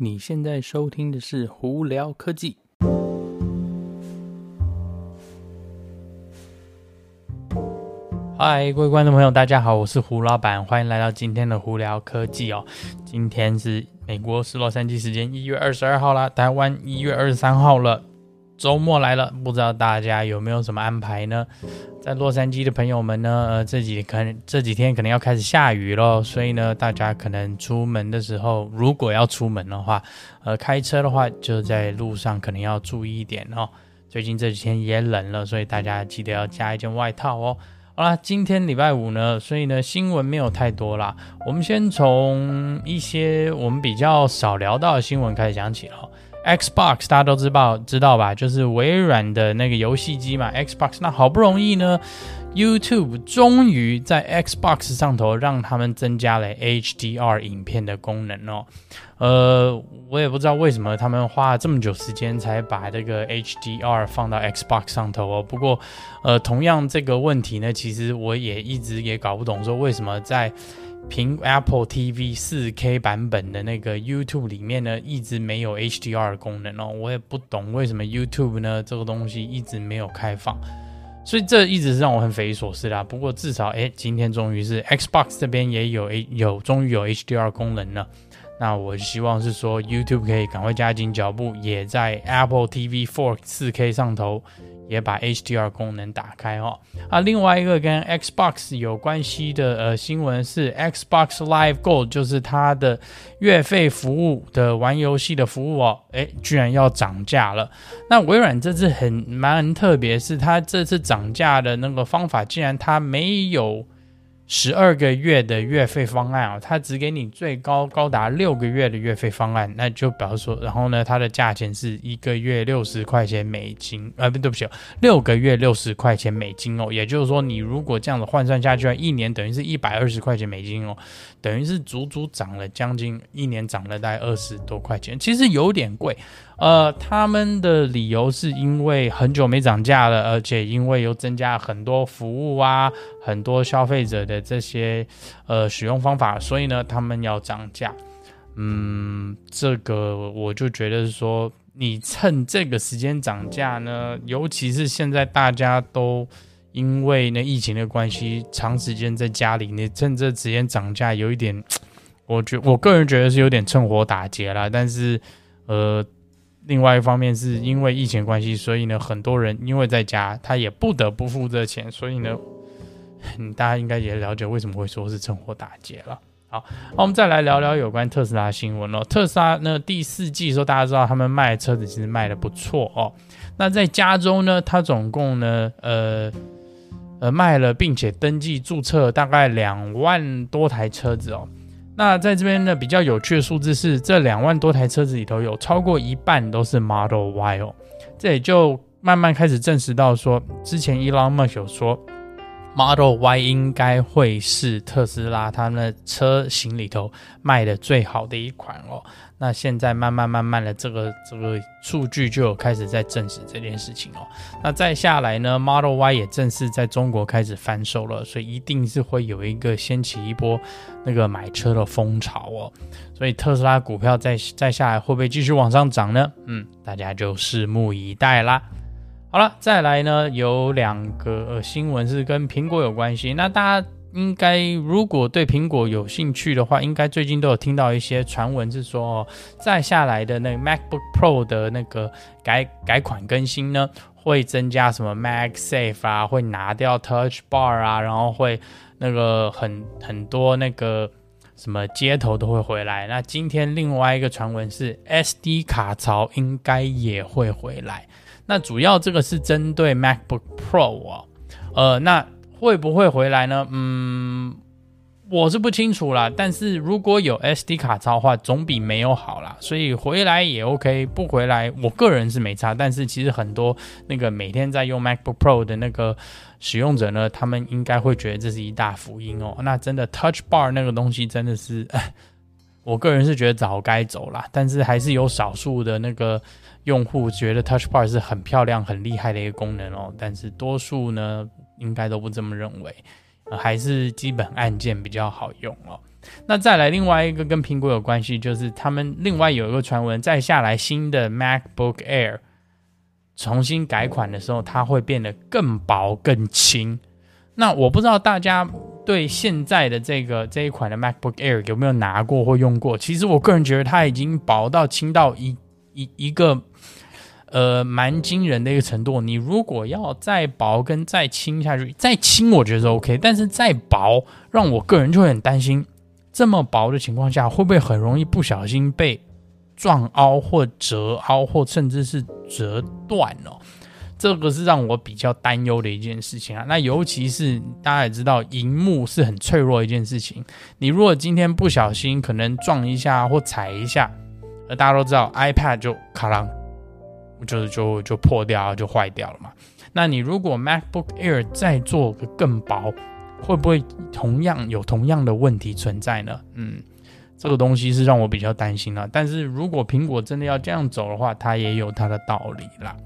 你现在收听的是胡聊科技。嗨，各位观众朋友，大家好，我是胡老板，欢迎来到今天的胡聊科技哦。今天是美国是洛杉矶时间一月二十二号啦，台湾一月二十三号了。周末来了，不知道大家有没有什么安排呢？在洛杉矶的朋友们呢，呃，这几可能这几天可能要开始下雨咯，所以呢，大家可能出门的时候，如果要出门的话，呃，开车的话就在路上可能要注意一点哦。最近这几天也冷了，所以大家记得要加一件外套哦。好啦，今天礼拜五呢，所以呢，新闻没有太多啦。我们先从一些我们比较少聊到的新闻开始讲起了。Xbox 大家都知道知道吧？就是微软的那个游戏机嘛。Xbox 那好不容易呢，YouTube 终于在 Xbox 上头让他们增加了 HDR 影片的功能哦。呃，我也不知道为什么他们花了这么久时间才把这个 HDR 放到 Xbox 上头哦。不过，呃，同样这个问题呢，其实我也一直也搞不懂，说为什么在凭 Apple TV 4K 版本的那个 YouTube 里面呢，一直没有 HDR 功能哦，我也不懂为什么 YouTube 呢这个东西一直没有开放，所以这一直是让我很匪夷所思啦。不过至少哎，今天终于是 Xbox 这边也有有终于有 HDR 功能了。那我希望是说 YouTube 可以赶快加紧脚步，也在 Apple TV 4 4K 上头。也把 HDR 功能打开哦。啊，另外一个跟 Xbox 有关系的呃新闻是 Xbox Live Gold，就是它的月费服务的玩游戏的服务哦，诶，居然要涨价了。那微软这次很蛮特别，是它这次涨价的那个方法，竟然它没有。十二个月的月费方案啊，它只给你最高高达六个月的月费方案，那就表示说，然后呢，它的价钱是一个月六十块钱美金，呃，不对不起，六个月六十块钱美金哦，也就是说，你如果这样子换算下去，一年等于是一百二十块钱美金哦，等于是足足涨了将近一年，涨了大概二十多块钱，其实有点贵。呃，他们的理由是因为很久没涨价了，而且因为又增加很多服务啊，很多消费者的这些呃使用方法，所以呢，他们要涨价。嗯，这个我就觉得是说，你趁这个时间涨价呢，尤其是现在大家都因为那疫情的关系，长时间在家里，你趁这时间涨价，有一点，我觉我个人觉得是有点趁火打劫啦。但是，呃。另外一方面是因为疫情关系，所以呢，很多人因为在家，他也不得不付这钱，所以呢，大家应该也了解为什么会说是趁火打劫了。好，那我们再来聊聊有关特斯拉新闻哦。特斯拉呢，第四季的时候，大家知道他们卖车子其实卖的不错哦。那在加州呢，它总共呢，呃呃卖了并且登记注册大概两万多台车子哦。那在这边呢，比较有趣的数字是，这两万多台车子里头有超过一半都是 Model Y 哦，这也就慢慢开始证实到说，之前 Elon Musk 有说。Model Y 应该会是特斯拉他们的车型里头卖的最好的一款哦。那现在慢慢慢慢的，这个这个数据就有开始在证实这件事情哦。那再下来呢，Model Y 也正式在中国开始翻售了，所以一定是会有一个掀起一波那个买车的风潮哦。所以特斯拉股票再再下来会不会继续往上涨呢？嗯，大家就拭目以待啦。好了，再来呢，有两个、新闻是跟苹果有关系。那大家应该如果对苹果有兴趣的话，应该最近都有听到一些传闻，是说哦，再下来的那个 MacBook Pro 的那个改改款更新呢，会增加什么 MagSafe 啊，会拿掉 Touch Bar 啊，然后会那个很很多那个什么接头都会回来。那今天另外一个传闻是 SD 卡槽应该也会回来。那主要这个是针对 MacBook Pro 哦，呃，那会不会回来呢？嗯，我是不清楚啦。但是如果有 SD 卡槽的话，总比没有好啦。所以回来也 OK，不回来，我个人是没差。但是其实很多那个每天在用 MacBook Pro 的那个使用者呢，他们应该会觉得这是一大福音哦。那真的 Touch Bar 那个东西真的是，我个人是觉得早该走啦。但是还是有少数的那个。用户觉得 Touch Bar 是很漂亮、很厉害的一个功能哦，但是多数呢应该都不这么认为，还是基本按键比较好用哦。那再来另外一个跟苹果有关系，就是他们另外有一个传闻，再下来新的 MacBook Air 重新改款的时候，它会变得更薄更轻。那我不知道大家对现在的这个这一款的 MacBook Air 有没有拿过或用过？其实我个人觉得它已经薄到轻到一一一个。呃，蛮惊人的一个程度。你如果要再薄跟再轻下去，再轻我觉得是 OK，但是再薄，让我个人就会很担心，这么薄的情况下，会不会很容易不小心被撞凹或折凹，或甚至是折断哦？这个是让我比较担忧的一件事情啊。那尤其是大家也知道，荧幕是很脆弱一件事情。你如果今天不小心可能撞一下或踩一下，而大家都知道 iPad 就卡啷。就是就就破掉就坏掉了嘛。那你如果 MacBook Air 再做个更薄，会不会同样有同样的问题存在呢？嗯，这个东西是让我比较担心了。但是如果苹果真的要这样走的话，它也有它的道理啦。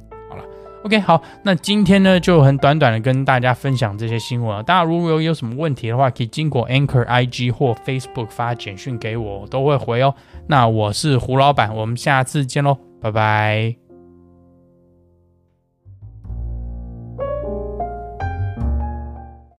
，OK，好，那今天呢就很短短的跟大家分享这些新闻。大家如果有有什么问题的话，可以经过 Anchor IG 或 Facebook 发简讯给我，我都会回哦。那我是胡老板，我们下次见喽，拜拜。